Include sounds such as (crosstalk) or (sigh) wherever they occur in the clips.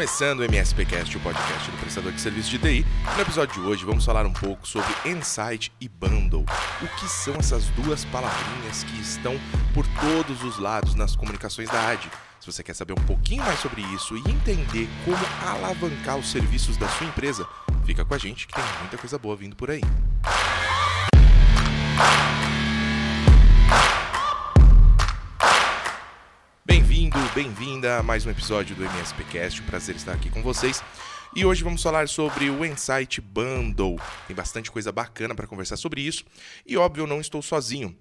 começando o MSPcast, o podcast do prestador de serviço de TI. No episódio de hoje vamos falar um pouco sobre Insight e Bundle. O que são essas duas palavrinhas que estão por todos os lados nas comunicações da AD? Se você quer saber um pouquinho mais sobre isso e entender como alavancar os serviços da sua empresa, fica com a gente que tem muita coisa boa vindo por aí. Bem-vinda a mais um episódio do MSPcast. Um prazer estar aqui com vocês. E hoje vamos falar sobre o Insight Bundle. Tem bastante coisa bacana para conversar sobre isso. E óbvio, eu não estou sozinho.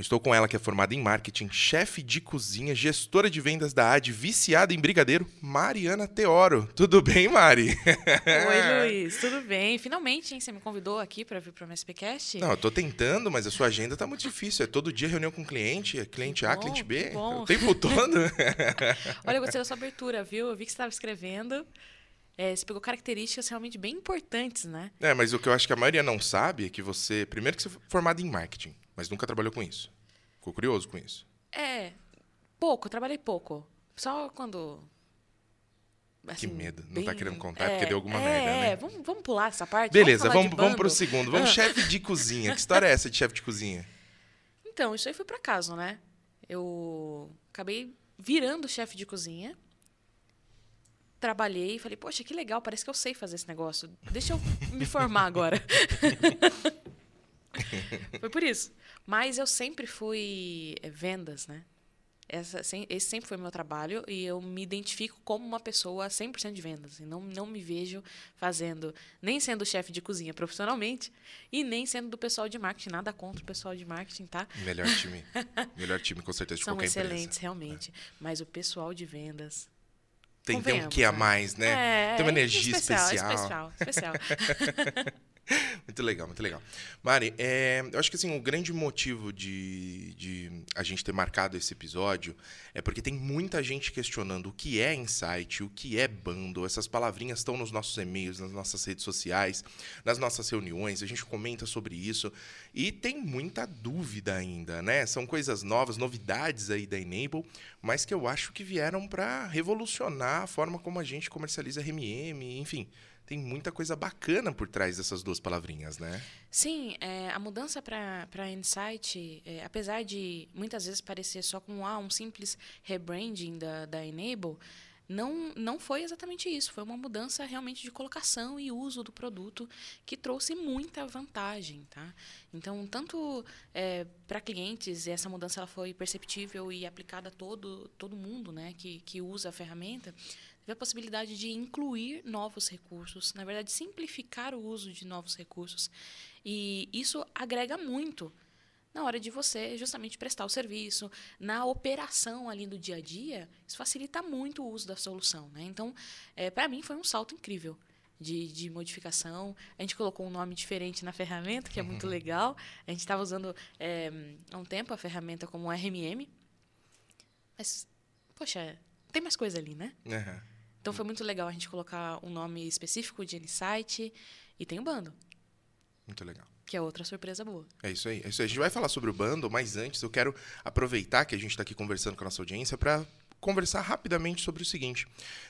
Estou com ela, que é formada em marketing, chefe de cozinha, gestora de vendas da AD, viciada em brigadeiro, Mariana Teoro. Tudo bem, Mari? Oi, (laughs) Luiz. Tudo bem? Finalmente, hein? Você me convidou aqui para vir para o MSPcast? Não, eu tô tentando, mas a sua agenda tá muito difícil. É todo dia reunião com cliente, é cliente A, bom, cliente B, bom. o tempo todo. (laughs) Olha, eu gostei da sua abertura, viu? Eu vi que você estava escrevendo. É, você pegou características realmente bem importantes, né? é, mas o que eu acho que a maioria não sabe é que você, primeiro que você é formada em marketing, mas nunca trabalhou com isso. Ficou curioso com isso? É, pouco, trabalhei pouco. Só quando... que assim, medo. Não bem- tá querendo contar porque deu alguma é, merda, né? É, vamos, vamos pular essa parte. Beleza, vamos, de vamos pro segundo. Vamos Ah. chefe de cozinha. Que história é essa de chefe de cozinha? Então, isso aí foi por acaso, né? Eu acabei virando chefe de cozinha. Trabalhei e falei, poxa, que legal, parece que eu sei fazer esse negócio. Deixa eu me formar agora. (laughs) foi por isso. Mas eu sempre fui eh, vendas, né? Essa, esse sempre foi meu trabalho e eu me identifico como uma pessoa 100% de vendas. E não, não me vejo fazendo, nem sendo chefe de cozinha profissionalmente e nem sendo do pessoal de marketing. Nada contra o pessoal de marketing, tá? Melhor time. Melhor time, com certeza, de São qualquer excelentes, empresa. realmente. Mas o pessoal de vendas. Tem, tem um que a né? mais, né? É, tem uma é energia especial. especial. Especial, especial. (laughs) (laughs) Muito legal, muito legal. Mari, é, eu acho que assim, o grande motivo de, de a gente ter marcado esse episódio é porque tem muita gente questionando o que é insight, o que é bundle. Essas palavrinhas estão nos nossos e-mails, nas nossas redes sociais, nas nossas reuniões, a gente comenta sobre isso e tem muita dúvida ainda, né? São coisas novas, novidades aí da Enable, mas que eu acho que vieram para revolucionar a forma como a gente comercializa RMM, enfim. Tem muita coisa bacana por trás dessas duas palavrinhas, né? Sim, é, a mudança para Insight, é, apesar de muitas vezes parecer só com ah, um simples rebranding da, da Enable, não, não foi exatamente isso. Foi uma mudança realmente de colocação e uso do produto que trouxe muita vantagem. Tá? Então, tanto para clientes, essa mudança ela foi perceptível e aplicada a todo, todo mundo né, que, que usa a ferramenta, teve a possibilidade de incluir novos recursos, na verdade, simplificar o uso de novos recursos. E isso agrega muito na hora de você justamente prestar o serviço, na operação ali do dia a dia, isso facilita muito o uso da solução. Né? Então, é, para mim, foi um salto incrível. De, de modificação. A gente colocou um nome diferente na ferramenta, que é muito legal. A gente estava usando é, há um tempo a ferramenta como RMM. Mas, poxa, tem mais coisa ali, né? Aham. Então foi muito legal a gente colocar um nome específico de Insight e tem o bando, Muito legal. que é outra surpresa boa. É isso aí, é isso aí. A gente vai falar sobre o bundle, mas antes eu quero aproveitar que a gente está aqui conversando com a nossa audiência para conversar rapidamente sobre o seguinte.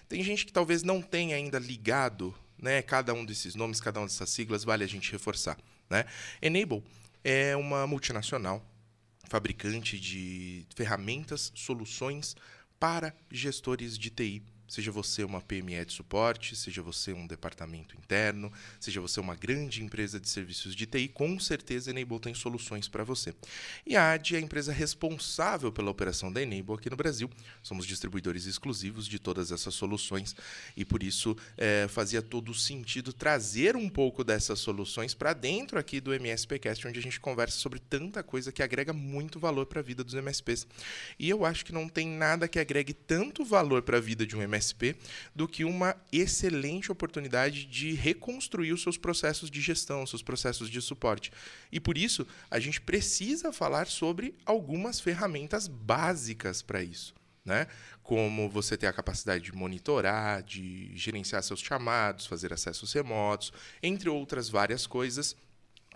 Tem gente que talvez não tenha ainda ligado, né, cada um desses nomes, cada uma dessas siglas, vale a gente reforçar, né? Enable é uma multinacional fabricante de ferramentas, soluções para gestores de TI. Seja você uma PME de suporte, seja você um departamento interno, seja você uma grande empresa de serviços de TI, com certeza a Enable tem soluções para você. E a AD é a empresa responsável pela operação da Enable aqui no Brasil. Somos distribuidores exclusivos de todas essas soluções e por isso eh, fazia todo sentido trazer um pouco dessas soluções para dentro aqui do MSPcast, onde a gente conversa sobre tanta coisa que agrega muito valor para a vida dos MSPs. E eu acho que não tem nada que agregue tanto valor para a vida de um MSP do que uma excelente oportunidade de reconstruir os seus processos de gestão, os seus processos de suporte. E por isso, a gente precisa falar sobre algumas ferramentas básicas para isso. Né? Como você ter a capacidade de monitorar, de gerenciar seus chamados, fazer acessos remotos, entre outras várias coisas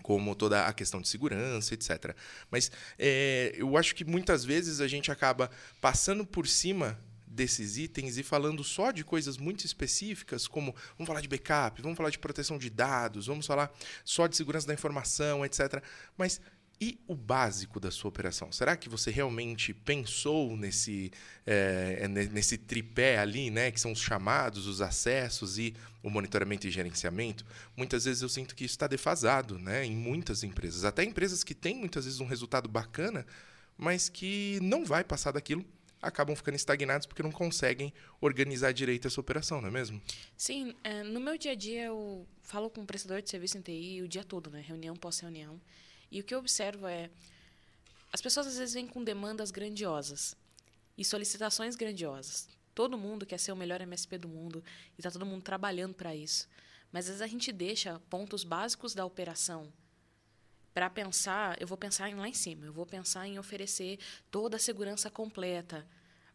como toda a questão de segurança, etc. Mas é, eu acho que muitas vezes a gente acaba passando por cima desses itens e falando só de coisas muito específicas, como vamos falar de backup, vamos falar de proteção de dados, vamos falar só de segurança da informação, etc. Mas e o básico da sua operação? Será que você realmente pensou nesse, é, nesse tripé ali, né? Que são os chamados, os acessos e o monitoramento e gerenciamento? Muitas vezes eu sinto que isso está defasado, né? Em muitas empresas. Até empresas que têm muitas vezes um resultado bacana, mas que não vai passar daquilo acabam ficando estagnados porque não conseguem organizar direito essa operação, não é mesmo? Sim, é, no meu dia a dia eu falo com o prestador de serviço em TI o dia todo, né? Reunião pós-reunião. E o que eu observo é. As pessoas às vezes vêm com demandas grandiosas e solicitações grandiosas. Todo mundo quer ser o melhor MSP do mundo e está todo mundo trabalhando para isso. Mas às vezes a gente deixa pontos básicos da operação para pensar, eu vou pensar em lá em cima, eu vou pensar em oferecer toda a segurança completa.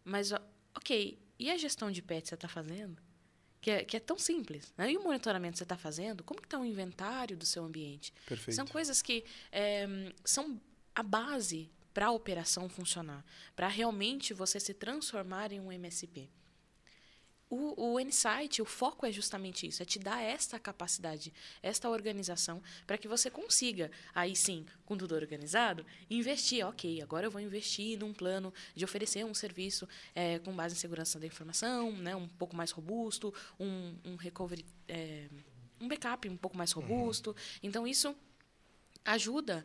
Mas, ok, e a gestão de pets você está fazendo? que é, que é tão simples. Né? E o monitoramento que você está fazendo, como está o inventário do seu ambiente? Perfeito. São coisas que é, são a base para a operação funcionar, para realmente você se transformar em um MSP. O, o Insight, o foco é justamente isso, é te dar esta capacidade, esta organização, para que você consiga, aí sim, com tudo organizado, investir. Ok, agora eu vou investir num plano de oferecer um serviço é, com base em segurança da informação, né, um pouco mais robusto, um, um recovery, é, um backup um pouco mais robusto. Uhum. Então, isso ajuda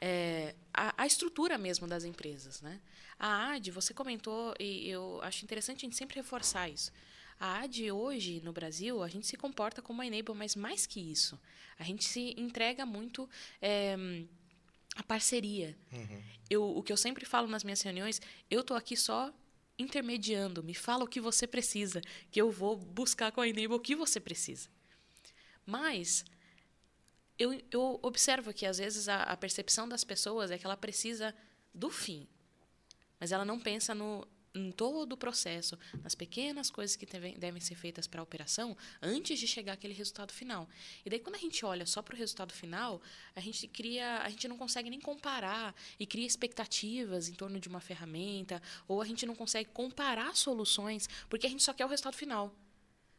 é, a, a, estrutura mesmo das empresas. Né? A AD, você comentou, e eu acho interessante a gente sempre reforçar isso. A AD hoje, no Brasil, a gente se comporta como uma enable, mas mais que isso. A gente se entrega muito é, a parceria. Uhum. Eu, o que eu sempre falo nas minhas reuniões, eu estou aqui só intermediando. Me fala o que você precisa, que eu vou buscar com a enable o que você precisa. Mas eu, eu observo que às vezes a, a percepção das pessoas é que ela precisa do fim, mas ela não pensa no em todo o processo, nas pequenas coisas que devem ser feitas para a operação, antes de chegar aquele resultado final. E daí, quando a gente olha só para o resultado final, a gente cria, a gente não consegue nem comparar e cria expectativas em torno de uma ferramenta, ou a gente não consegue comparar soluções, porque a gente só quer o resultado final.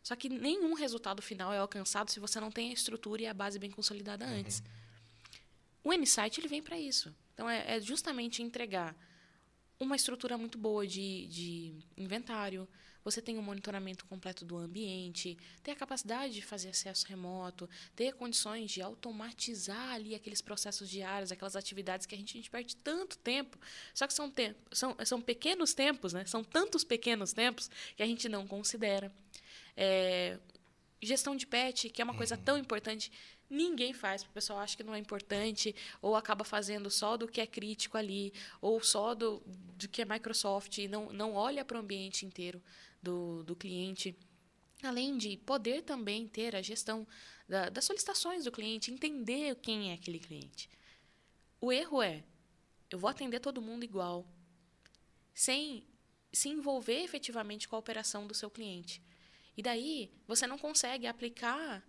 Só que nenhum resultado final é alcançado se você não tem a estrutura e a base bem consolidada uhum. antes. O Insight ele vem para isso. Então, é, é justamente entregar uma estrutura muito boa de, de inventário, você tem um monitoramento completo do ambiente, ter a capacidade de fazer acesso remoto, ter condições de automatizar ali aqueles processos diários, aquelas atividades que a gente, a gente perde tanto tempo. Só que são, tempo, são, são pequenos tempos, né? são tantos pequenos tempos que a gente não considera. É, gestão de pet, que é uma coisa tão importante ninguém faz, porque o pessoal acha que não é importante, ou acaba fazendo só do que é crítico ali, ou só do, do que é Microsoft, e não, não olha para o ambiente inteiro do, do cliente. Além de poder também ter a gestão da, das solicitações do cliente, entender quem é aquele cliente. O erro é, eu vou atender todo mundo igual, sem se envolver efetivamente com a operação do seu cliente. E daí, você não consegue aplicar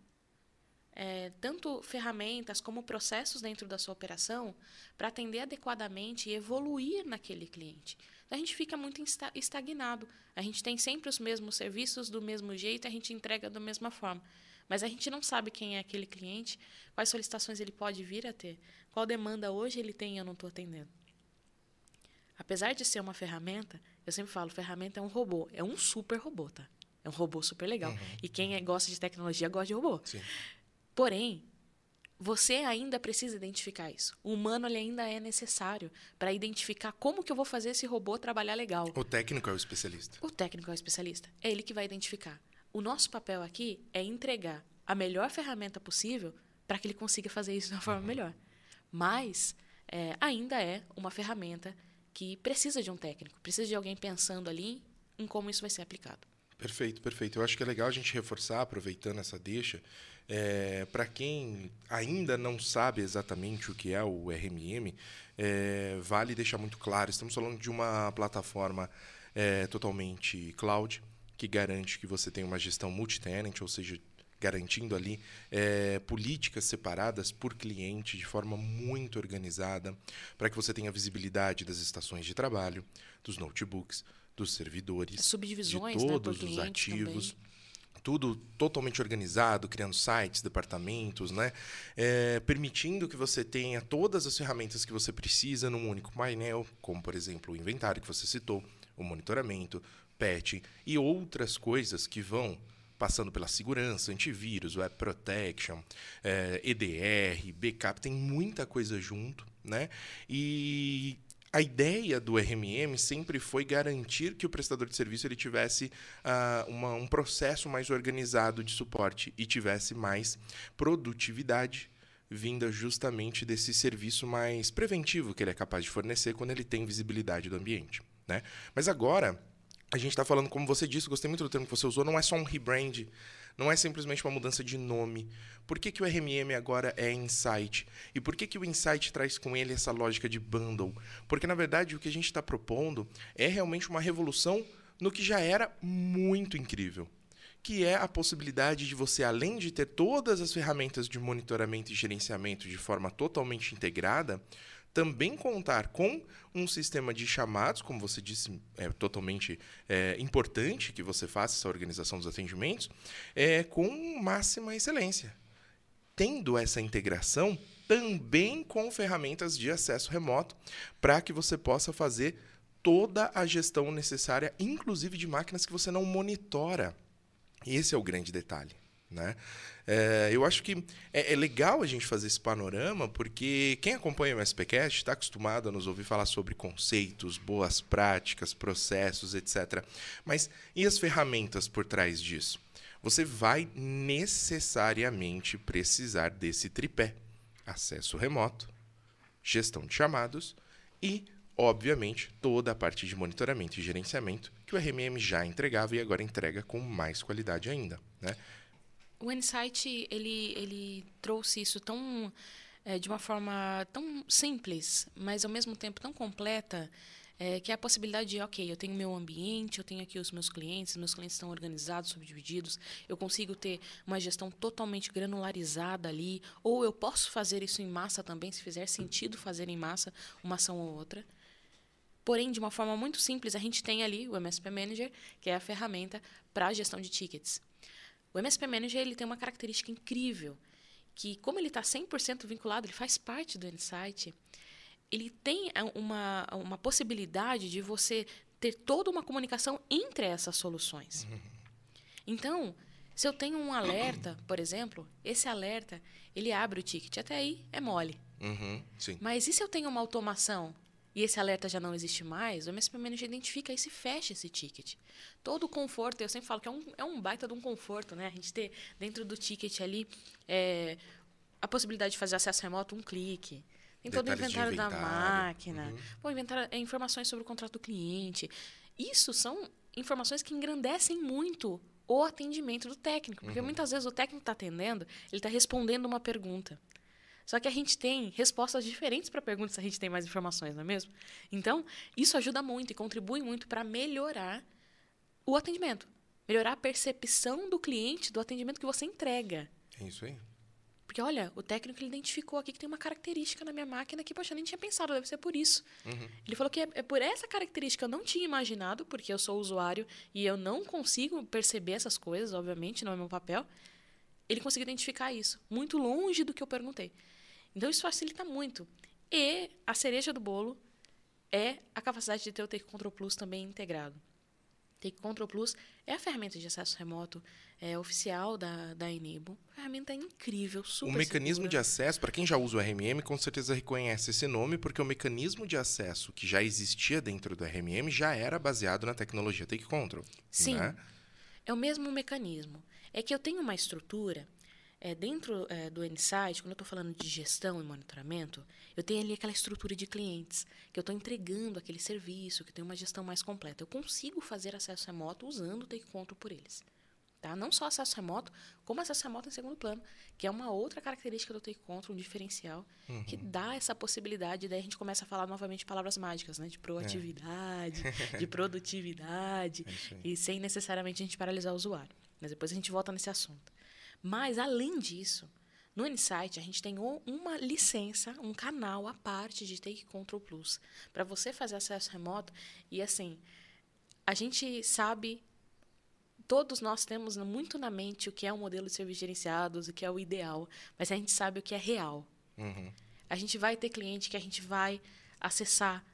é, tanto ferramentas como processos dentro da sua operação para atender adequadamente e evoluir naquele cliente. A gente fica muito estagnado. A gente tem sempre os mesmos serviços do mesmo jeito, a gente entrega da mesma forma. Mas a gente não sabe quem é aquele cliente, quais solicitações ele pode vir a ter, qual demanda hoje ele tem e eu não estou atendendo. Apesar de ser uma ferramenta, eu sempre falo, ferramenta é um robô, é um super robô, tá? É um robô super legal. Uhum. E quem é, gosta de tecnologia gosta de robô. Sim. Porém, você ainda precisa identificar isso. O humano ele ainda é necessário para identificar como que eu vou fazer esse robô trabalhar legal. O técnico é o especialista. O técnico é o especialista. É ele que vai identificar. O nosso papel aqui é entregar a melhor ferramenta possível para que ele consiga fazer isso de uma forma uhum. melhor. Mas é, ainda é uma ferramenta que precisa de um técnico, precisa de alguém pensando ali em como isso vai ser aplicado. Perfeito, perfeito. Eu acho que é legal a gente reforçar, aproveitando essa deixa, é, Para quem ainda não sabe exatamente o que é o RMM, é, vale deixar muito claro: estamos falando de uma plataforma é, totalmente cloud, que garante que você tem uma gestão multi-tenant, ou seja, garantindo ali é, políticas separadas por cliente de forma muito organizada, para que você tenha visibilidade das estações de trabalho, dos notebooks, dos servidores, Subdivisões, de né, todos os cliente ativos. também. Tudo totalmente organizado, criando sites, departamentos, né? É, permitindo que você tenha todas as ferramentas que você precisa num único painel, como, por exemplo, o inventário que você citou, o monitoramento, patch e outras coisas que vão passando pela segurança, antivírus, web protection, é, EDR, backup, tem muita coisa junto, né? E a ideia do RMM sempre foi garantir que o prestador de serviço ele tivesse uh, uma, um processo mais organizado de suporte e tivesse mais produtividade vinda justamente desse serviço mais preventivo que ele é capaz de fornecer quando ele tem visibilidade do ambiente. Né? Mas agora, a gente está falando, como você disse, gostei muito do termo que você usou, não é só um rebrand, não é simplesmente uma mudança de nome. Por que, que o RMM agora é Insight? E por que, que o Insight traz com ele essa lógica de bundle? Porque, na verdade, o que a gente está propondo é realmente uma revolução no que já era muito incrível. Que é a possibilidade de você, além de ter todas as ferramentas de monitoramento e gerenciamento de forma totalmente integrada, também contar com um sistema de chamados, como você disse, é totalmente é, importante que você faça essa organização dos atendimentos, é, com máxima excelência. Tendo essa integração também com ferramentas de acesso remoto, para que você possa fazer toda a gestão necessária, inclusive de máquinas que você não monitora. Esse é o grande detalhe. Né? É, eu acho que é, é, legal a gente fazer esse panorama, porque quem acompanha o SPCast está acostumado a nos ouvir falar sobre conceitos, boas práticas, processos, etc. Mas e as ferramentas por trás disso? Você vai necessariamente precisar desse tripé: acesso remoto, gestão de chamados e, obviamente, toda a parte de monitoramento e gerenciamento que o RMM já entregava e agora entrega com mais qualidade ainda. Né? O Insight ele, ele trouxe isso tão é, de uma forma tão simples, mas ao mesmo tempo tão completa, é, que é a possibilidade de, ok, eu tenho meu ambiente, eu tenho aqui os meus clientes, meus clientes estão organizados, subdivididos, eu consigo ter uma gestão totalmente granularizada ali, ou eu posso fazer isso em massa também, se fizer sentido fazer em massa uma ação ou outra. Porém, de uma forma muito simples, a gente tem ali o MSP Manager, que é a ferramenta para a gestão de tickets. O MSP Manager ele tem uma característica incrível, que como ele está 100% vinculado, ele faz parte do Insight, ele tem uma, uma possibilidade de você ter toda uma comunicação entre essas soluções. Uhum. Então, se eu tenho um alerta, por exemplo, esse alerta, ele abre o ticket. Até aí é mole. Uhum, Mas e se eu tenho uma automação e esse alerta já não existe mais, o MSP Manager identifica e se fecha esse ticket. Todo o conforto, eu sempre falo que é um, é um baita de um conforto, né? A gente ter dentro do ticket ali é, a possibilidade de fazer acesso remoto, um clique. Tem todo o inventário, inventário, da máquina. Uhum. Bom, inventário, é, informações sobre o contrato do cliente. Isso são informações que engrandecem muito o atendimento do técnico. Porque uhum. muitas vezes o técnico está atendendo, ele está respondendo uma pergunta. Só que a gente tem respostas diferentes para perguntas se a gente tem mais informações, não é mesmo? Então, isso ajuda muito e contribui muito para melhorar o atendimento. Melhorar a percepção do cliente do atendimento que você entrega. É isso aí. Porque, olha, o técnico ele identificou aqui que tem uma característica na minha máquina que, poxa, eu nem tinha pensado, deve ser por isso. Uhum. Ele falou que é, é, por essa característica eu não tinha imaginado, porque eu sou usuário e eu não consigo perceber essas coisas, obviamente, não é meu papel. Ele conseguiu identificar isso, muito longe do que eu perguntei. Então isso facilita muito. E a cereja do bolo é a capacidade de ter o Take Control Plus também integrado. Take Control Plus é a ferramenta de acesso remoto é, oficial da, da Enable. Ferramenta incrível, super O mecanismo segura. de acesso, para quem já usa o RMM, com certeza reconhece esse nome, porque o mecanismo de acesso que já existia dentro do RMM já era baseado na tecnologia Take Control. Sim. Né? É o mesmo mecanismo. É que eu tenho uma estrutura é, dentro é, do Insight, quando eu estou falando de gestão e monitoramento, eu tenho ali aquela estrutura de clientes, que eu estou entregando aquele serviço, que tem uma gestão mais completa. Eu consigo fazer acesso remoto usando o Take Control por eles. Tá? Não só acesso remoto, como acesso remoto em segundo plano, que é uma outra característica do Take Control, um diferencial, uhum. que dá essa possibilidade, daí a gente começa a falar novamente palavras mágicas, né? de proatividade, é. de produtividade, (laughs) é e sem necessariamente a gente paralisar o usuário. Mas depois a gente volta nesse assunto. Mas, além disso, no Insight a gente tem uma licença, um canal à parte de Take Control Plus, para você fazer acesso remoto e assim, a gente sabe, todos nós temos muito na mente o que é um modelo de serviços gerenciados, o que é o ideal, mas a gente sabe o que é real. Uhum. A gente vai ter cliente que a gente vai acessar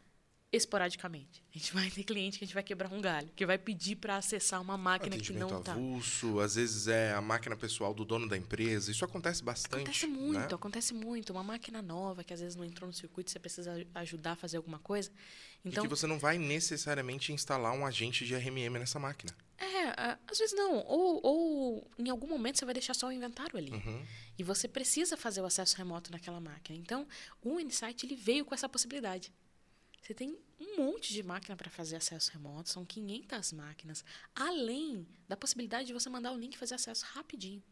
esporadicamente. A gente vai ter cliente que a gente vai quebrar um galho, que vai pedir para acessar uma máquina que não está. avulso, às vezes é a máquina pessoal do dono da empresa. Isso acontece bastante. Acontece muito, né? acontece muito. Uma máquina nova que às vezes não entrou no circuito, você precisa ajudar a fazer alguma coisa. Então, e que você não vai necessariamente instalar um agente de RMM nessa máquina. É, às vezes não. Ou, ou em algum momento você vai deixar só o inventário ali. Uhum. E você precisa fazer o acesso remoto naquela máquina. Então, o Insight ele veio com essa possibilidade. Você tem um monte de máquina para fazer acesso remoto, são 500 máquinas, além da possibilidade de você mandar o link e fazer acesso rapidinho.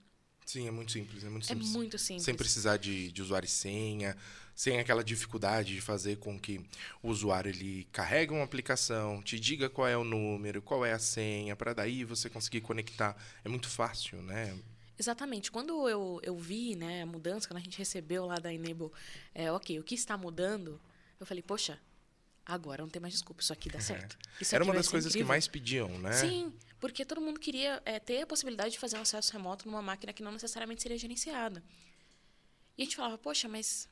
Sim, é muito simples, é muito É simples. muito simples. Sem precisar de, de usuário e senha, sem aquela dificuldade de fazer com que o usuário ele carregue uma aplicação, te diga qual é o número, qual é a senha, para daí você conseguir conectar. É muito fácil, né? Exatamente. Quando eu, eu vi né, a mudança, quando a gente recebeu lá da Enable, é, ok, o que está mudando, eu falei, poxa, agora não tem mais desculpa, isso aqui dá certo. Isso Era uma das coisas que incrível. mais pediam, né? Sim, porque todo mundo queria é, ter a possibilidade de fazer um acesso remoto numa máquina que não necessariamente seria gerenciada. E a gente falava, poxa, mas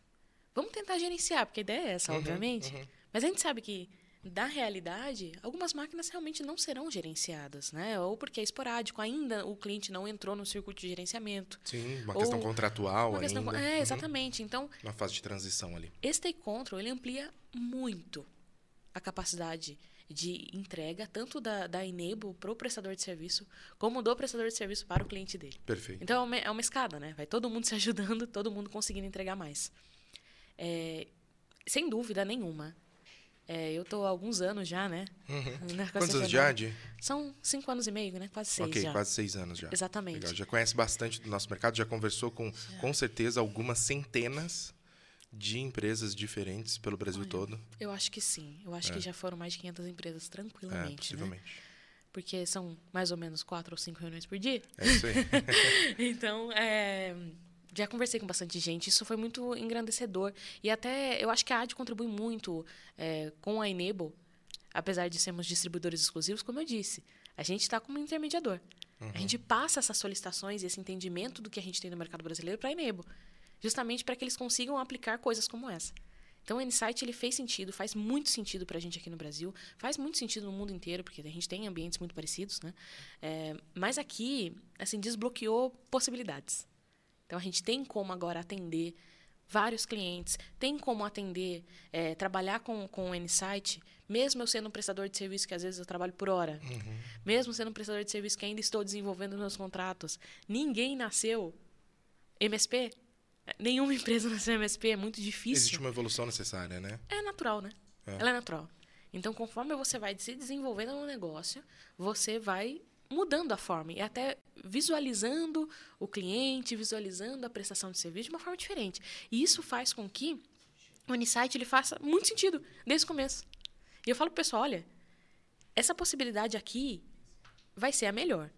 vamos tentar gerenciar, porque a ideia é essa, Uhum, obviamente. uhum. Mas a gente sabe que, da realidade, algumas máquinas realmente não serão gerenciadas, né? Ou porque é esporádico, ainda o cliente não entrou no circuito de gerenciamento. Sim, uma questão contratual Uma questão- ainda. é, Uhum. exatamente. Então, Uma fase de transição ali. esse Take Control ele amplia muito a capacidade de entrega, tanto da, da Enable para o prestador de serviço, como do prestador de serviço para o cliente dele. Perfeito. Então é uma, é uma escada, né? Vai todo mundo se (laughs) ajudando, todo mundo conseguindo entregar mais. É, sem dúvida nenhuma. É, eu estou há alguns anos já, né? Uhum. Quantos anos já, Adi? São cinco anos e meio, né? Quase seis ok, já. quase seis anos já. Exatamente. Legal. Já conhece bastante do nosso mercado, já conversou com, com certeza, algumas centenas de empresas diferentes pelo Brasil Olha, todo. Eu acho que sim. Eu acho que já foram mais de 500 empresas É, tranquilamente, né? possivelmente. Porque são mais ou menos quatro ou cinco reuniões por dia. É isso aí. (laughs) Então, é, já conversei com bastante gente. Isso foi muito engrandecedor. E até eu acho que a AD contribui muito é, com a Enable, apesar de sermos distribuidores exclusivos, como eu disse. A gente está como intermediador. A gente passa essas solicitações e esse entendimento do que a gente tem no mercado brasileiro para a Enable, justamente para que eles consigam aplicar coisas como essa. Então, o Insight ele fez sentido, faz muito sentido para a gente aqui no Brasil, faz muito sentido no mundo inteiro, porque a gente tem ambientes muito parecidos, né? É, mas aqui, assim, desbloqueou possibilidades. Então, a gente tem como agora atender vários clientes, tem como atender, é, trabalhar com, com o Insight, mesmo eu sendo um prestador de serviço que às vezes eu trabalho por hora, mesmo sendo um prestador de serviço que ainda estou desenvolvendo meus contratos. Ninguém nasceu MSP, nenhuma empresa nasceu MSP, é muito difícil. Existe uma evolução necessária, né? É natural, né? É. Ela é natural. Então, conforme você vai se desenvolvendo no negócio, você vai mudando a forma e até visualizando o cliente, visualizando a prestação de serviço de uma forma diferente. E isso faz com que o Unisite ele faça muito sentido desde o começo. E eu falo pro pessoal, olha, essa possibilidade aqui vai ser a melhor.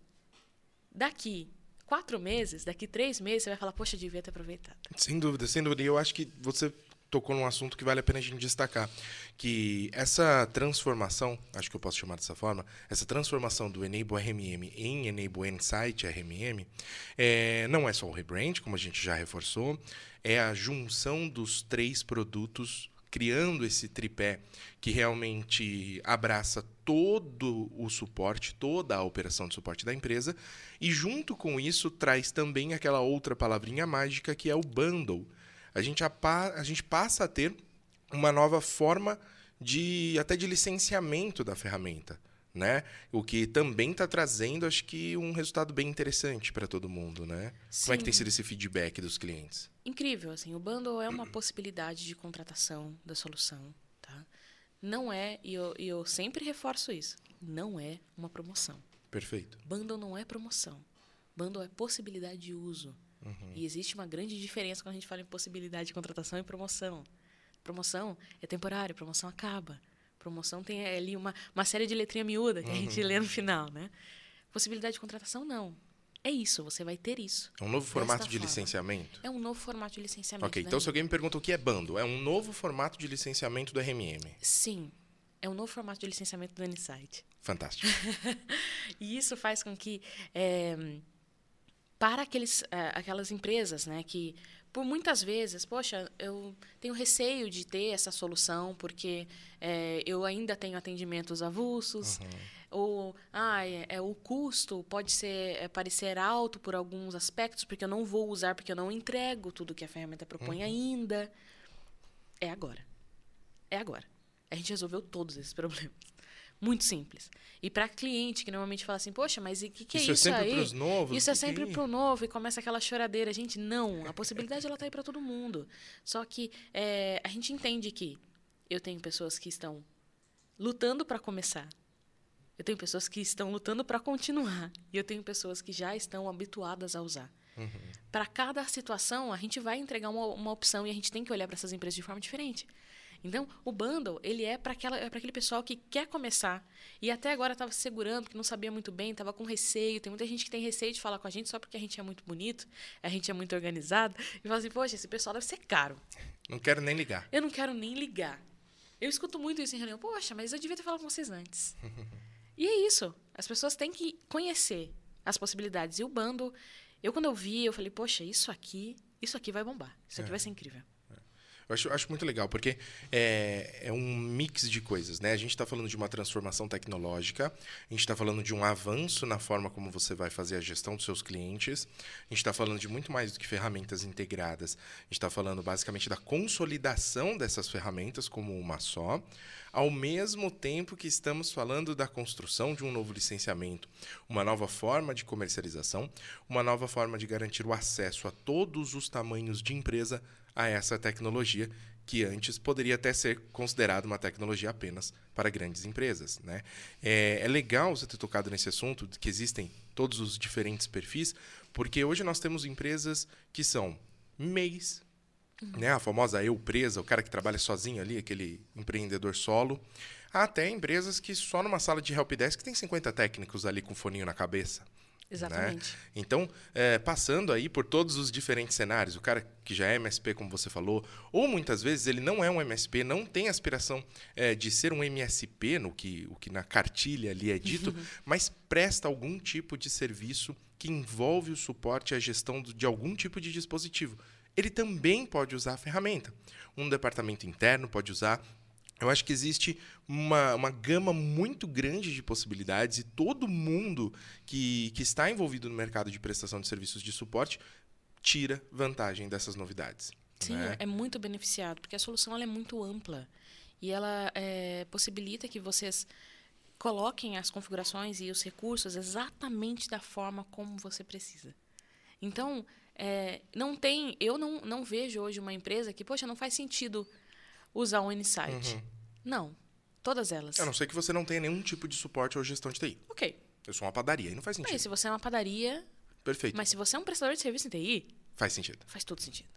Daqui quatro meses, daqui três meses, você vai falar, poxa, devia ter aproveitado. Sem dúvida, sem dúvida. E eu acho que você tocou num assunto que vale a pena a gente destacar. Que essa transformação, acho que eu posso chamar dessa forma, essa transformação do Enable RMM em Enable Insight RMM, é, não é só o rebrand, como a gente já reforçou, é a junção dos três produtos criando esse tripé que realmente abraça todo o suporte, toda a operação de suporte da empresa, e junto com isso traz também aquela outra palavrinha mágica que é o bundle. A gente, apa- a gente passa a ter uma nova forma de até de licenciamento da ferramenta, né? O que também está trazendo, acho que um resultado bem interessante para todo mundo, né? Como é que tem Sim. sido esse feedback dos clientes? incrível, assim, o bundle é uma possibilidade de contratação da solução, tá? Não é, e eu, e eu sempre reforço isso, não é uma promoção. Perfeito. Bundle não é promoção. Bundle é possibilidade de uso. E existe uma grande diferença quando a gente fala em possibilidade de contratação e promoção. Promoção é temporário, promoção acaba. Promoção tem ali uma, uma série de letrinha miúda que a gente lê no final, né? Possibilidade de contratação, não. É isso, você vai ter isso. É um novo formato de forma. licenciamento? É um novo formato de licenciamento. Ok, então se alguém me pergunta o que é bundle, é um novo formato de licenciamento do RMM. Sim. é o novo formato de licenciamento do Insight. Fantástico. (laughs) e isso faz com que, é, para aqueles, é, aquelas empresas né, que, por muitas vezes, poxa, eu tenho receio de ter essa solução porque é, eu ainda tenho atendimentos avulsos. Uhum. Ou ah, é, é, o custo pode ser é, parecer alto por alguns aspectos, porque eu não vou usar, porque eu não entrego tudo que a ferramenta propõe uhum. ainda. É agora. É agora. A gente resolveu todos esses problemas. Muito simples. E para cliente que normalmente fala assim, poxa, mas o que, que é isso, isso é sempre aí? Pros novos, isso é sempre para o novo e começa aquela choradeira. Gente, não. A possibilidade ela tá aí para todo mundo. Só que é, a gente entende que eu tenho pessoas que estão lutando para começar. Eu tenho pessoas que estão lutando para continuar. E eu tenho pessoas que já estão habituadas a usar. Uhum. Para cada situação, a gente vai entregar uma, uma opção e a gente tem que olhar para essas empresas de forma diferente. Então, o bundle, ele é para é aquele pessoal que quer começar e até agora estava se segurando, que não sabia muito bem, estava com receio. Tem muita gente que tem receio de falar com a gente só porque a gente é muito bonito, a gente é muito organizado. E fala assim, poxa, esse pessoal deve ser caro. Não quero nem ligar. Eu não quero nem ligar. Eu escuto muito isso em reunião. Poxa, mas eu devia ter falado com vocês antes. (laughs) e é isso. As pessoas têm que conhecer as possibilidades. E o bando, eu quando eu vi, eu falei, poxa, isso aqui, isso aqui vai bombar. Isso aqui é. vai ser incrível. Eu acho, acho muito legal, porque é, é um mix de coisas, né? A gente está falando de uma transformação tecnológica, a gente está falando de um avanço na forma como você vai fazer a gestão dos seus clientes, a gente está falando de muito mais do que ferramentas integradas, a gente está falando basicamente da consolidação dessas ferramentas como uma só, ao mesmo tempo que estamos falando da construção de um novo licenciamento, uma nova forma de comercialização, uma nova forma de garantir o acesso a todos os tamanhos de empresa a essa tecnologia que antes poderia até ser considerada uma tecnologia apenas para grandes empresas. Né? É, é, legal você ter tocado nesse assunto, que existem todos os diferentes perfis, porque hoje nós temos empresas que são MEIs, uhum. né? a famosa eu presa, o cara que trabalha sozinho ali, aquele empreendedor solo, até empresas que só numa sala de helpdesk tem 50 técnicos ali com foninho na cabeça. Exatamente. Né? Então, é, passando aí por todos os diferentes cenários, o cara que já é MSP, como você falou, ou muitas vezes ele não é um MSP, não tem aspiração é, de ser um MSP, no que, o que na cartilha ali é dito, uhum. mas presta algum tipo de serviço que envolve o suporte e a gestão de algum tipo de dispositivo. Ele também pode usar a ferramenta. Um departamento interno pode usar eu acho que existe uma, uma gama muito grande de possibilidades e todo mundo que, que está envolvido no mercado de prestação de serviços de suporte tira vantagem dessas novidades. Sim, né? é muito beneficiado, porque a solução é muito ampla e ela é, possibilita que vocês coloquem as configurações e os recursos exatamente da forma como você precisa. Então, é, não tem, eu não, não vejo hoje uma empresa que, poxa, não faz sentido usar um Insight. Uhum. Não. Todas elas. A não ser que você não tenha nenhum tipo de suporte ou gestão de TI. Ok. Eu sou uma padaria, e não faz sentido. Se você é uma padaria. Perfeito. Mas se você é um prestador de serviço em TI. Faz sentido. Faz todo sentido.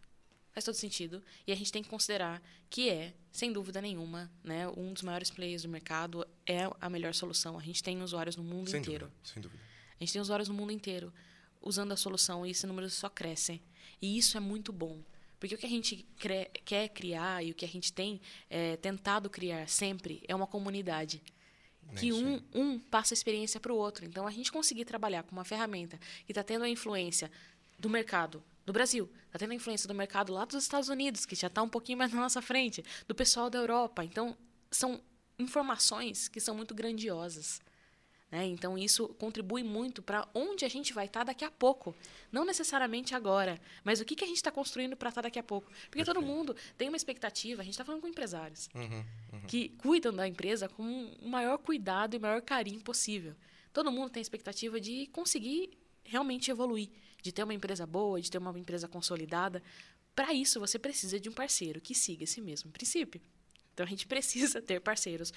Faz todo sentido. E a gente tem que considerar que é, sem dúvida nenhuma, né, um dos maiores players do mercado, é a melhor solução. A gente tem usuários no mundo sem inteiro. Dúvida, sem dúvida. A gente tem usuários no mundo inteiro usando a solução e esse número só cresce. E isso é muito bom. Porque o que a gente quer criar e o que a gente tem é, tentado criar sempre é uma comunidade. É que um, um passa a experiência para o outro. Então, a gente conseguir trabalhar com uma ferramenta que está tendo a influência do mercado do Brasil, está tendo a influência do mercado lá dos Estados Unidos, que já está um pouquinho mais na nossa frente, do pessoal da Europa. Então, são informações que são muito grandiosas. Né? Então, isso contribui muito para onde a gente vai estar tá daqui a pouco. Não necessariamente agora, mas o que, que a gente está construindo para estar tá daqui a pouco. Porque Perfeito. todo mundo tem uma expectativa, a gente está falando com empresários, uhum, uhum. que cuidam da empresa com o maior cuidado e o maior carinho possível. Todo mundo tem a expectativa de conseguir realmente evoluir, de ter uma empresa boa, de ter uma empresa consolidada. Para isso, você precisa de um parceiro que siga esse mesmo princípio. Então, a gente (laughs) precisa ter parceiros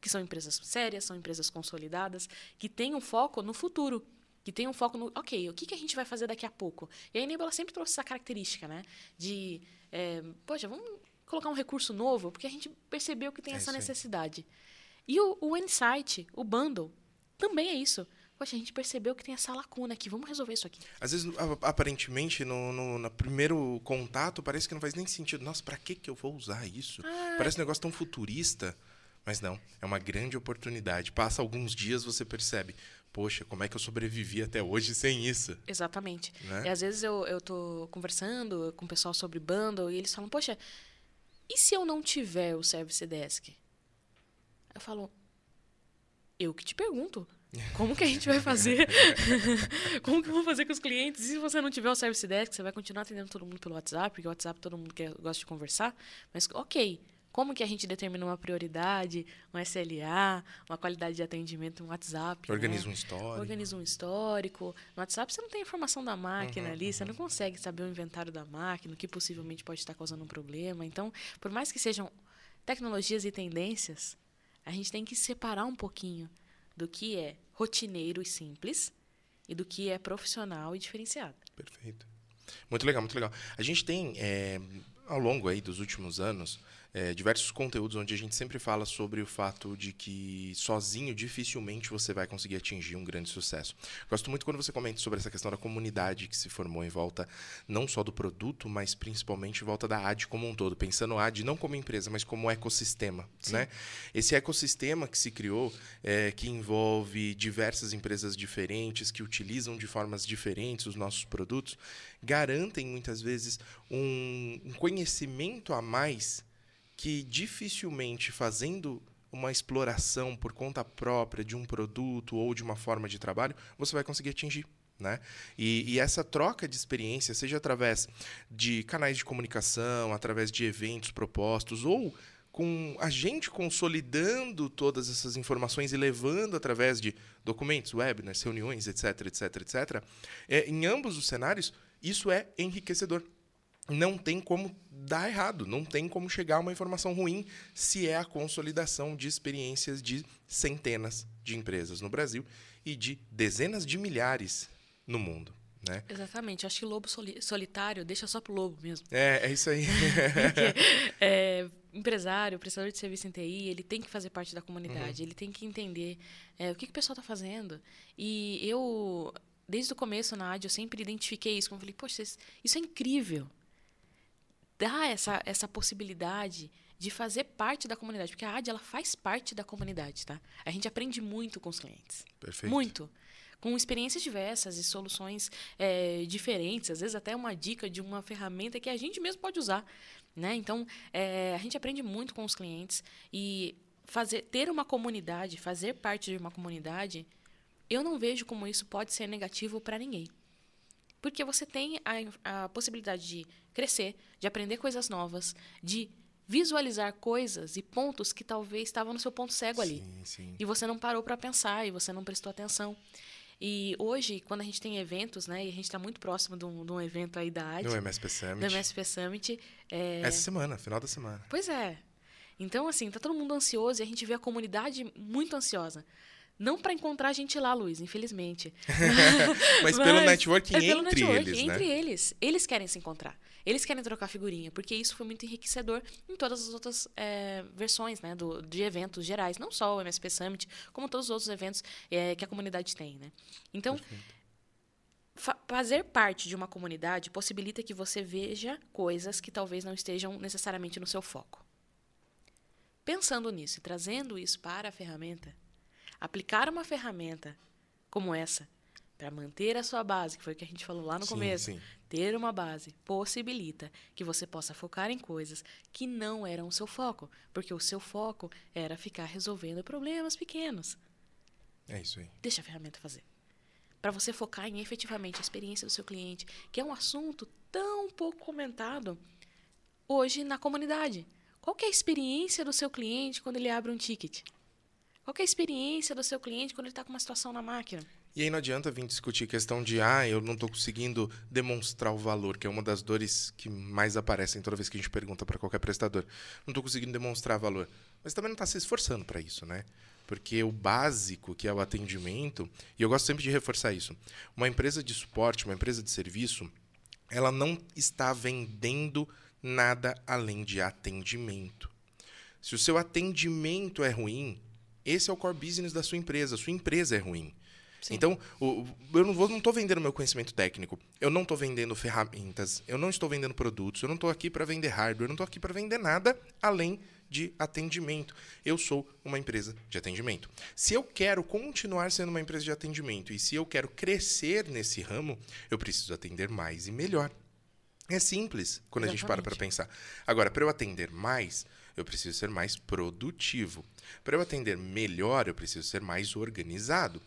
que são empresas sérias, são empresas consolidadas, que têm um foco no futuro, que têm um foco no, ok, o que, que a gente vai fazer daqui a pouco? E a Enable sempre trouxe essa característica, né? De, é, poxa, vamos colocar um recurso novo, porque a gente percebeu que tem é essa necessidade. E o, o Insight, o Bundle, também é isso. Poxa, a gente percebeu que tem essa lacuna aqui, vamos resolver isso aqui. Às vezes, aparentemente, no, no, no primeiro contato, parece que não faz nem sentido. Nossa, para que, que eu vou usar isso? Ah, parece um negócio tão futurista. Mas não, é uma grande oportunidade. Passa alguns dias, você percebe, poxa, como é que eu sobrevivi até hoje sem isso? Exatamente. Né? E às vezes eu, eu tô conversando com o pessoal sobre bundle e eles falam, poxa, e se eu não tiver o Service Desk? Eu falo, eu que te pergunto. Como que a gente vai fazer? (laughs) Como que eu vou fazer com os clientes? E se você não tiver o Service Desk, você vai continuar atendendo todo mundo pelo WhatsApp, porque o WhatsApp todo mundo quer, gosta de conversar. Mas, ok, como que a gente determina uma prioridade, um SLA, uma qualidade de atendimento no WhatsApp? Organiza né? um histórico. Organiza um histórico. No WhatsApp você não tem informação da máquina Uhum, ali, você não consegue saber o inventário da máquina, o que possivelmente pode estar causando um problema. Então, por mais que sejam tecnologias e tendências, a gente tem que separar um pouquinho do que é rotineiro e simples e do que é profissional e diferenciado. Perfeito. Muito legal, muito legal. A gente tem, é, ao longo aí dos últimos anos, é, diversos conteúdos onde a gente sempre fala sobre o fato de que sozinho dificilmente você vai conseguir atingir um grande sucesso. Gosto muito quando você comenta sobre essa questão da comunidade que se formou em volta não só do produto, mas principalmente em volta da AD como um todo, pensando a AD não como empresa, mas como ecossistema, né? Esse ecossistema que se criou, é, que envolve diversas empresas diferentes que utilizam de formas diferentes os nossos produtos, garantem muitas vezes um, um conhecimento a mais que dificilmente fazendo uma exploração por conta própria de um produto ou de uma forma de trabalho, você vai conseguir atingir. Né? E, e, essa troca de experiência, seja através de canais de comunicação, através de eventos propostos, ou com a gente consolidando todas essas informações e levando através de documentos, webinars, reuniões, etc, etc, etc, é, em ambos os cenários, isso é enriquecedor não tem como dar errado, não tem como chegar a uma informação ruim se é a consolidação de experiências de centenas de empresas no Brasil e de dezenas de milhares no mundo. Né? Exatamente. Acho que lobo soli solitário deixa só pro lobo mesmo. É, é isso aí. (laughs) Porque, (laughs) é, empresário, prestador de serviço em TI, ele tem que fazer parte da comunidade, uhum. ele tem que entender é, o que, que o pessoal está fazendo. E eu, desde o começo na AD, eu sempre identifiquei isso. Como eu falei, poxa, isso é incrível dá essa, essa possibilidade de fazer parte da comunidade, porque a AD ela faz parte da comunidade, tá? A gente aprende muito com os clientes. Perfeito. Muito. Com experiências diversas e soluções é, diferentes, às vezes até uma dica de uma ferramenta que a gente mesmo pode usar. Né? Então, é, a gente aprende muito com os clientes e fazer, ter uma comunidade, fazer parte de uma comunidade, eu não vejo como isso pode ser negativo para ninguém. Porque você tem a, a possibilidade de crescer, de aprender coisas novas, de visualizar coisas e pontos que talvez estavam no seu ponto cego ali. Sim, sim. E você não parou para pensar e você não prestou atenção. E hoje, quando a gente tem eventos, né, e a gente está muito próximo de um, de um, evento aí da AD, do MSP Summit. Do MSP Summit. É... Essa semana, final da semana. Pois é. Então, assim, tá todo mundo ansioso e a gente vê a comunidade muito ansiosa. Não para encontrar a gente lá, Luiz, infelizmente. (laughs) Mas, (laughs) Mas pelo networking é pelo entre network, eles, entre né? eles. Eles querem se encontrar. Eles querem trocar figurinha, porque isso foi muito enriquecedor em todas as outras é, versões né, do, de eventos gerais. Não só o MSP Summit, como todos os outros eventos é, que a comunidade tem. Né? Então, fa fazer parte de uma comunidade possibilita que você veja coisas que talvez não estejam necessariamente no seu foco. Pensando nisso e trazendo isso para a ferramenta, aplicar uma ferramenta como essa para manter a sua base, que foi o que a gente falou lá no Sim, começo, sim. ter uma base possibilita que você possa focar em coisas que não eram o seu foco, porque o seu foco era ficar resolvendo problemas pequenos. É isso aí. Deixa a ferramenta fazer. Para você focar em efetivamente a experiência do seu cliente, que é um assunto tão pouco comentado hoje na comunidade. Qual é a experiência do seu cliente quando ele abre um ticket? Qual é a experiência do seu cliente quando ele está com uma situação na máquina? E aí não adianta vir discutir questão de, ah, eu não estou conseguindo demonstrar o valor, que é uma das dores que mais aparecem toda vez que a gente pergunta para qualquer prestador. Não estou conseguindo demonstrar valor. Mas também não está se esforçando para isso, né? Porque o básico, que é o atendimento, e eu gosto sempre de reforçar isso. Uma empresa de suporte, uma empresa de serviço, ela não está vendendo nada além de atendimento. Se o seu atendimento é ruim, esse é o core business da sua empresa. Sua empresa é ruim. Sim. Então, eu não estou vendendo meu conhecimento técnico. Eu não estou vendendo ferramentas. Eu não estou vendendo produtos. Eu não estou aqui para vender hardware. Eu não estou aqui para vender nada além de atendimento. Eu sou uma empresa de atendimento. Se eu quero continuar sendo uma empresa de atendimento e se eu quero crescer nesse ramo, eu preciso atender mais e melhor. É simples quando Exatamente. a gente para para pensar. Agora, para eu atender mais, eu preciso ser mais produtivo. Para eu atender melhor, eu preciso ser mais organizado.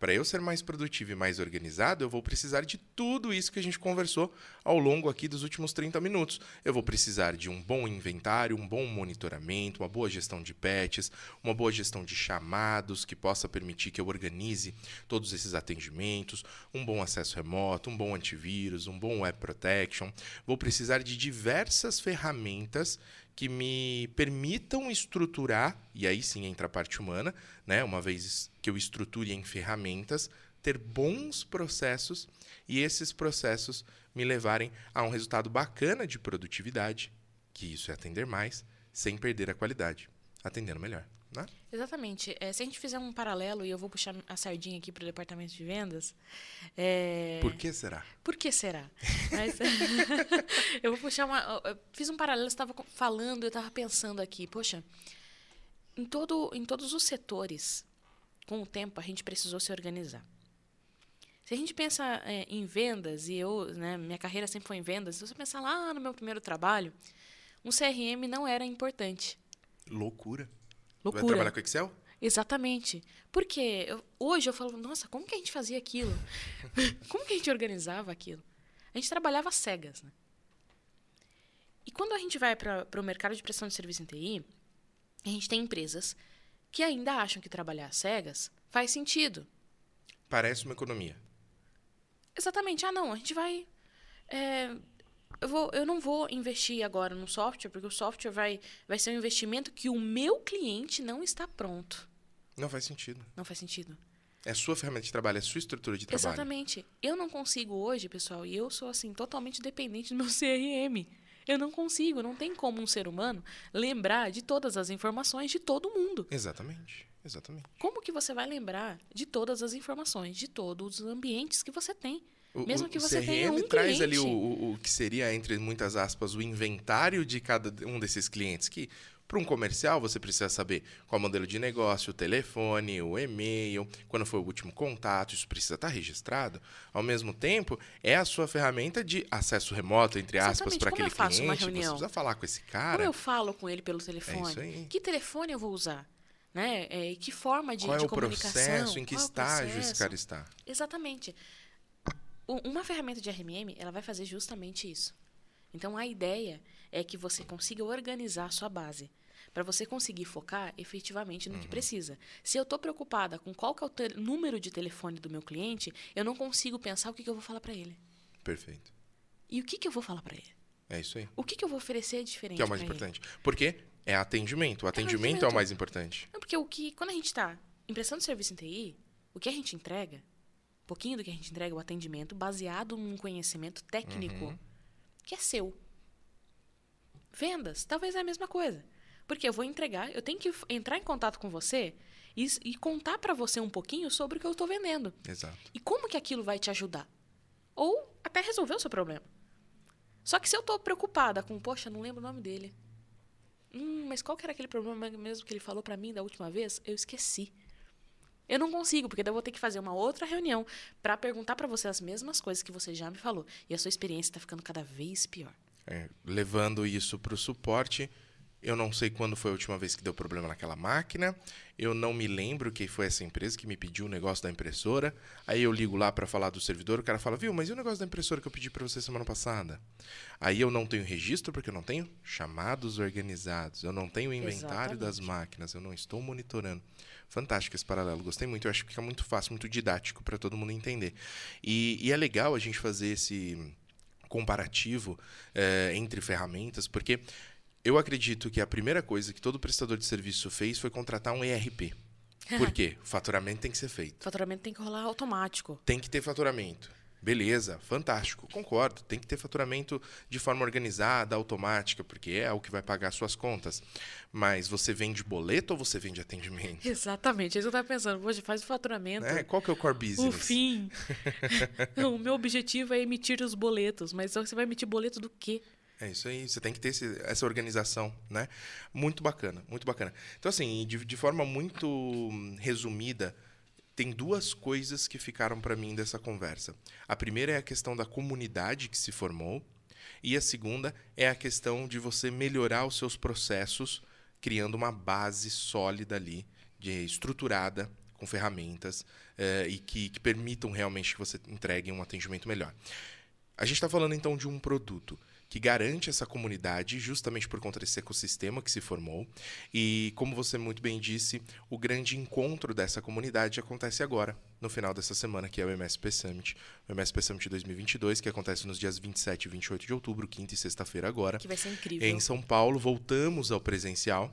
Para eu ser mais produtivo e mais organizado, eu vou precisar de tudo isso que a gente conversou ao longo aqui dos últimos 30 minutos. Eu vou precisar de um bom inventário, um bom monitoramento, uma boa gestão de patches, uma boa gestão de chamados que possa permitir que eu organize todos esses atendimentos, um bom acesso remoto, um bom antivírus, um bom web protection. Vou precisar de diversas ferramentas que me permitam estruturar, e aí sim entra a parte humana, né? uma vez que eu estruture em ferramentas, ter bons processos e esses processos me levarem a um resultado bacana de produtividade, que isso é atender mais, sem perder a qualidade, atendendo melhor. Né? Exatamente. É, se a gente fizer um paralelo, e eu vou puxar a sardinha aqui para o departamento de vendas. É... Por que será? Por que será? Mas, (laughs) eu vou puxar uma. Fiz um paralelo, você estava falando, eu estava pensando aqui, poxa, em, todo, em todos os setores, com o tempo, a gente precisou se organizar. Se a gente pensa é, em vendas, e eu, né, minha carreira sempre foi em vendas, se você pensar lá no meu primeiro trabalho, um CRM não era importante. Loucura. Loucura. Vai trabalhar com Excel? Exatamente. Porque eu, hoje eu falo, nossa, como que a gente fazia aquilo? (laughs) como que a gente organizava aquilo? A gente trabalhava cegas, né? E quando a gente vai para o mercado de prestação de serviço em TI, a gente tem empresas que ainda acham que trabalhar cegas faz sentido. Parece uma economia. Exatamente. Ah, não, a gente vai. É, eu, vou, eu não vou investir agora no software, porque o software vai, vai ser um investimento que o meu cliente não está pronto. Não faz sentido. Não faz sentido. É a sua ferramenta de trabalho, é a sua estrutura de trabalho. Exatamente. Eu não consigo hoje, pessoal, e eu sou assim totalmente dependente do meu CRM. Eu não consigo, não tem como um ser humano lembrar de todas as informações de todo mundo. Exatamente. Exatamente. Como que você vai lembrar de todas as informações de todos os ambientes que você tem? O, Mesmo que você CRM tenha um traz cliente. ali o, o, o, que seria, entre muitas aspas, o inventário de cada um desses clientes. Que, para um comercial, você precisa saber qual é o modelo de negócio, o telefone, o e-mail, quando foi o último contato, isso precisa estar registrado. Ao mesmo tempo, é a sua ferramenta de acesso remoto, entre aspas, para aquele cliente. Uma reunião? Você precisa falar com esse cara. Como eu falo com ele pelo telefone? É isso aí. Que telefone eu vou usar? Né? É, que forma de, qual de é o comunicação? processo? Em que qual estágio esse cara está? Exatamente uma ferramenta de RMM, ela vai fazer justamente isso. Então, a ideia é que você consiga organizar a sua base para você conseguir focar efetivamente no uhum. que precisa. Se eu estou preocupada com qual que é o número de telefone do meu cliente, eu não consigo pensar o que, que eu vou falar para ele. Perfeito. E o que, que eu vou falar para ele? É isso aí. O que, que eu vou oferecer diferente Que é o mais importante. Ele? Porque é atendimento. O atendimento, é, atendimento é o mais importante. Não, porque o que, quando a gente está emprestando serviço em TI, o que a gente entrega pouquinho do que a gente entrega, o atendimento, baseado num conhecimento técnico uhum. que é seu. Vendas, talvez é a mesma coisa. Porque eu vou entregar, eu tenho que entrar em contato com você e, e contar para você um pouquinho sobre o que eu estou vendendo. Exato. E como que aquilo vai te ajudar. Ou até resolver o seu problema. Só que se eu estou preocupada com, poxa, não lembro o nome dele. Hum, mas qual que era aquele problema mesmo que ele falou para mim da última vez? Eu esqueci. Eu não consigo, porque daí eu vou ter que fazer uma outra reunião para perguntar para você as mesmas coisas que você já me falou. E a sua experiência está ficando cada vez pior. É, levando isso para o suporte, eu não sei quando foi a última vez que deu problema naquela máquina. Eu não me lembro quem foi essa empresa que me pediu o negócio da impressora. Aí eu ligo lá para falar do servidor, o cara fala: "Viu, mas e o negócio da impressora que eu pedi para você semana passada?" Aí eu não tenho registro porque eu não tenho chamados organizados. Eu não tenho inventário Exatamente. das máquinas, eu não estou monitorando. Fantástico esse paralelo, gostei muito. Eu acho que fica muito fácil, muito didático para todo mundo entender. E, e, é legal a gente fazer esse comparativo é, entre ferramentas, porque eu acredito que a primeira coisa que todo prestador de serviço fez foi contratar um ERP. (laughs) Por quê? O faturamento tem que ser feito. O faturamento tem que rolar automático. Tem que ter faturamento. Beleza, fantástico, concordo. Tem que ter faturamento de forma organizada, automática, porque é o que vai pagar suas contas. Mas você vende boleto ou você vende atendimento? (laughs) Exatamente, é isso eu estava pensando. Hoje faz o faturamento. É, qual que é o core business? O fim. (laughs) o meu objetivo é emitir os boletos, mas você vai emitir boleto do quê? É isso aí, você tem que ter esse, essa organização, né? Muito bacana, muito bacana. Então, assim, de, de forma muito resumida, tem duas coisas que ficaram para mim dessa conversa. A primeira é a questão da comunidade que se formou, e a segunda é a questão de você melhorar os seus processos, criando uma base sólida ali, de, estruturada, com ferramentas, eh, e que, que permitam realmente que você entregue um atendimento melhor. A gente está falando então de um produto que garante essa comunidade justamente por conta desse ecossistema que se formou. E, como você muito bem disse, o grande encontro dessa comunidade acontece agora, no final dessa semana, que é o MSP Summit. O MSP Summit 2022, que acontece nos dias 27 e 28 de outubro, quinta e sexta-feira agora. Que vai ser incrível. Em São Paulo, voltamos ao presencial.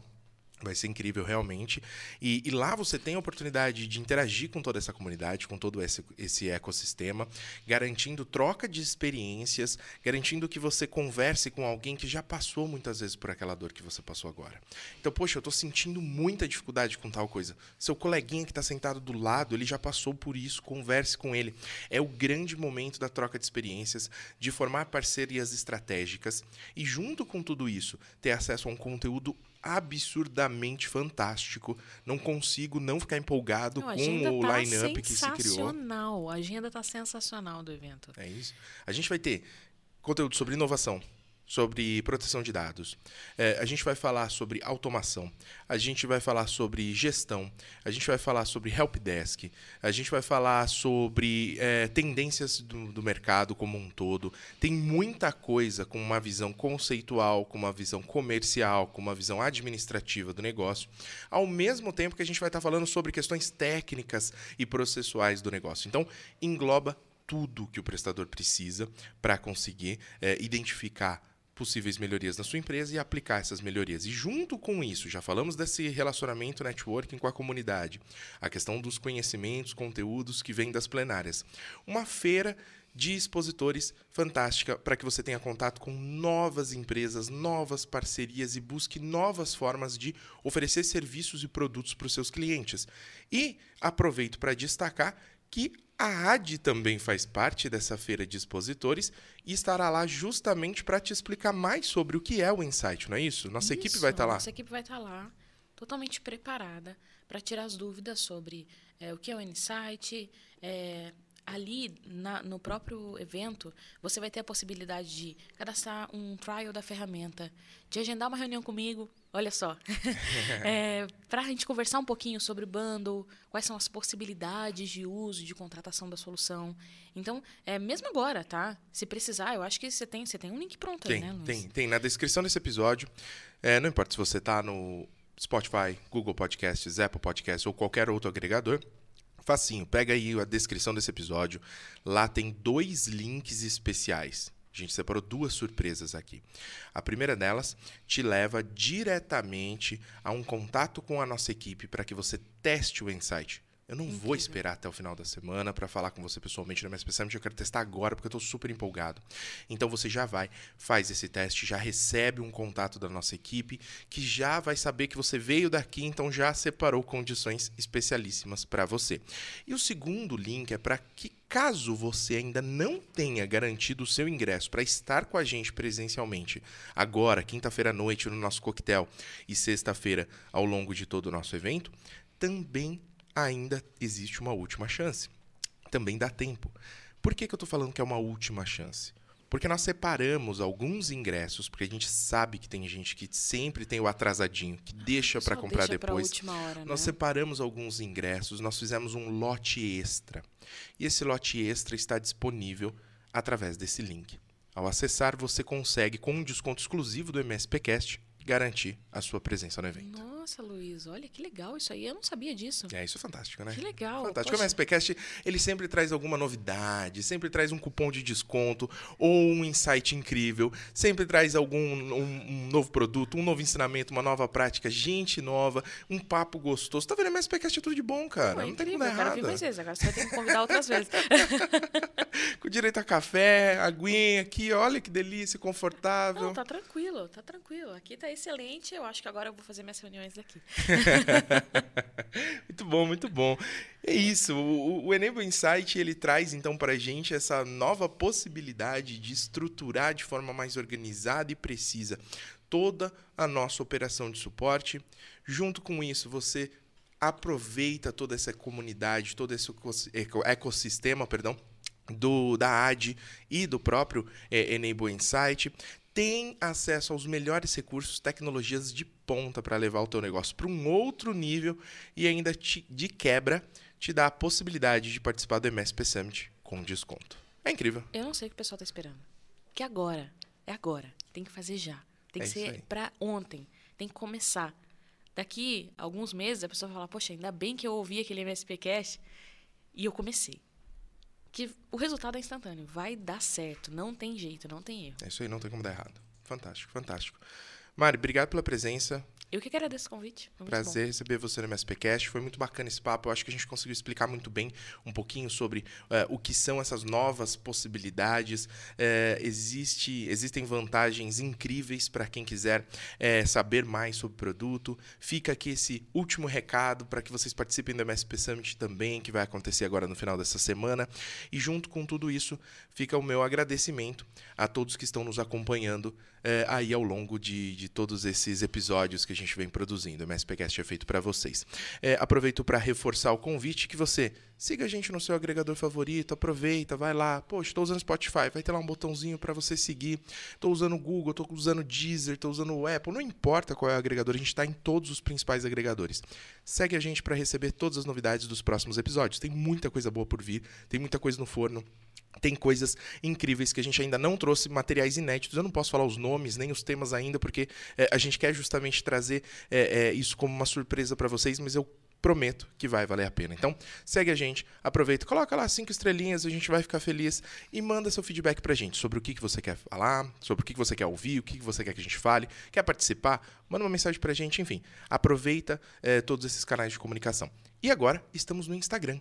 Vai ser incrível, realmente. E, e, lá você tem a oportunidade de interagir com toda essa comunidade, com todo esse, esse ecossistema, garantindo troca de experiências, garantindo que você converse com alguém que já passou muitas vezes por aquela dor que você passou agora. Então, poxa, eu estou sentindo muita dificuldade com tal coisa. Seu coleguinha que está sentado do lado, ele já passou por isso, converse com ele. É o grande momento da troca de experiências, de formar parcerias estratégicas e, junto com tudo isso, ter acesso a um conteúdo absurdamente fantástico. Não consigo não ficar empolgado não, com o tá line-up que se criou. Sensacional. A agenda está sensacional do evento. É isso. A gente vai ter conteúdo sobre inovação, sobre proteção de dados. É, a gente vai falar sobre automação. A gente vai falar sobre gestão. A gente vai falar sobre helpdesk. A gente vai falar sobre é, tendências do, do, mercado como um todo. Tem muita coisa com uma visão conceitual, com uma visão comercial, com uma visão administrativa do negócio. Ao mesmo tempo que a gente vai estar falando sobre questões técnicas e processuais do negócio. Então, engloba tudo que o prestador precisa para conseguir é, identificar possíveis melhorias na sua empresa e aplicar essas melhorias. E junto com isso, já falamos desse relacionamento networking com a comunidade, a questão dos conhecimentos, conteúdos que vêm das plenárias. Uma feira de expositores fantástica para que você tenha contato com novas empresas, novas parcerias e busque novas formas de oferecer serviços e produtos para os seus clientes. E aproveito para destacar que a AD também faz parte dessa feira de expositores e estará lá justamente para te explicar mais sobre o que é o Insight, não é isso? Nossa isso, equipe vai estar tá lá. Nossa equipe vai estar tá lá, totalmente preparada para tirar as dúvidas sobre é, o que é o Insight, é, ali na, no próprio evento, você vai ter a possibilidade de cadastrar um trial da ferramenta, de agendar uma reunião comigo, olha só, (laughs) é, para a gente conversar um pouquinho sobre o bundle, quais são as possibilidades de uso, de contratação da solução. Então, é, mesmo agora, tá? Se precisar, eu acho que você tem, você tem um link pronto tem, aí, né, Luiz? Tem, tem. Na descrição desse episódio, é, não importa se você está no Spotify, Google Podcasts, Apple Podcasts ou qualquer outro agregador, Facinho, pega aí a descrição desse episódio. Lá tem dois links especiais. A gente separou duas surpresas aqui. A primeira delas te leva diretamente a um contato com a nossa equipe para que você teste o insight. Eu não Incrível. vou esperar até o final da semana para falar com você pessoalmente no MSP Summit. Eu quero testar agora porque eu estou super empolgado. Então você já vai, faz esse teste, já recebe um contato da nossa equipe que já vai saber que você veio daqui, então já separou condições especialíssimas para você. E o segundo link é para que Caso você ainda não tenha garantido o seu ingresso para estar com a gente presencialmente, agora, quinta-feira à noite, no nosso coquetel, e sexta-feira ao longo de todo o nosso evento, também ainda existe uma última chance. Também dá tempo. Por que, que eu estou falando que é uma última chance? Porque nós separamos alguns ingressos, porque a gente sabe que tem gente que sempre tem o atrasadinho, que deixa para comprar deixa depois. Hora, nós né? separamos alguns ingressos, nós fizemos um lote extra. E esse lote extra está disponível através desse link. Ao acessar, você consegue, com um desconto exclusivo do MSPcast, garantir a sua presença no evento. Nossa, Luiz, olha que legal isso aí. Eu não sabia disso. É, isso é fantástico, né? Que legal. Fantástico. Poxa. O MSPcast, ele sempre traz alguma novidade, sempre traz um cupom de desconto ou um insight incrível, sempre traz algum um, um novo produto, um novo ensinamento, uma nova prática, gente nova, um papo gostoso. Tá vendo? O MSPcast é tudo de bom, cara. Pô, é não tem como dar errado. Eu quero mais vezes. Agora você vai ter que convidar outras vezes. (laughs) Com direito a café, aguinha aqui, olha que delícia, confortável. Não, tá tranquilo, tá tranquilo. Aqui tá excelente. Eu acho que agora eu vou fazer minhas reuniões daqui. (laughs) muito bom, muito bom. É isso. O, o Enable Insight ele traz então para a gente essa nova possibilidade de estruturar de forma mais organizada e precisa toda a nossa operação de suporte. Junto com isso, você aproveita toda essa comunidade, todo esse ecossistema, perdão, do da AD e do próprio é, Enable Insight tem acesso aos melhores recursos, tecnologias de ponta para levar o teu negócio para um outro nível e ainda te, de quebra te dá a possibilidade de participar do MSP Summit com desconto. É incrível. Eu não sei o que o pessoal está esperando. Que agora, é agora. Tem que fazer já. Tem que é ser para ontem. Tem que começar. Daqui alguns meses a pessoa vai falar: "Poxa, ainda bem que eu ouvi aquele MSP Cash e eu comecei" que o resultado é instantâneo. Vai dar certo. Não tem jeito, não tem erro. É isso aí, não tem como dar errado. Fantástico, fantástico. Mari, obrigado pela presença. Eu que agradeço o convite. Prazer bom. receber você no MSPcast. Foi muito bacana esse papo. Eu acho que a gente conseguiu explicar muito bem um pouquinho sobre uh, o que são essas novas possibilidades. Uh, existe, existem vantagens incríveis para quem quiser uh, saber mais sobre o produto. Fica aqui esse último recado para que vocês participem do MSP Summit também, que vai acontecer agora no final dessa semana. E junto com tudo isso, fica o meu agradecimento a todos que estão nos acompanhando aí ao longo de, de todos esses episódios que a gente vem produzindo. O MSPcast é feito para vocês. É, aproveito para reforçar o convite que você siga a gente no seu agregador favorito, aproveita, vai lá. Poxa, estou usando Spotify, vai ter lá um botãozinho para você seguir. Estou usando Google, estou usando Deezer, estou usando o Apple, não importa qual é o agregador, a gente está em todos os principais agregadores. Segue a gente para receber todas as novidades dos próximos episódios. Tem muita coisa boa por vir, tem muita coisa no forno tem coisas incríveis que a gente ainda não trouxe, materiais inéditos. Eu não posso falar os nomes nem os temas ainda, porque é, a gente quer justamente trazer é, é, isso como uma surpresa para vocês, mas eu prometo que vai valer a pena. Então, segue a gente, aproveita, coloca lá cinco estrelinhas, a gente vai ficar feliz e manda seu feedback pra gente sobre o que, que você quer falar, sobre o que, que você quer ouvir, o que, que você quer que a gente fale, quer participar, manda uma mensagem pra gente, enfim. Aproveita é, todos esses canais de comunicação. E agora, estamos no Instagram.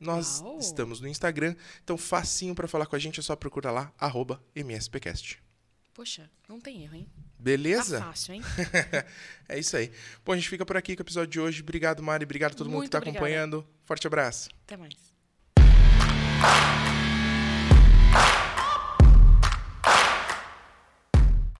Nós Uau. estamos no Instagram, então facinho para falar com a gente, é só procurar lá, arroba MSPcast. Poxa, não tem erro, hein? Beleza? Tá fácil, hein? (laughs) é isso aí. Bom, a gente fica por aqui com o episódio de hoje. Obrigado, Mari. Obrigado a todo Muito mundo que está acompanhando. Forte abraço. Até mais.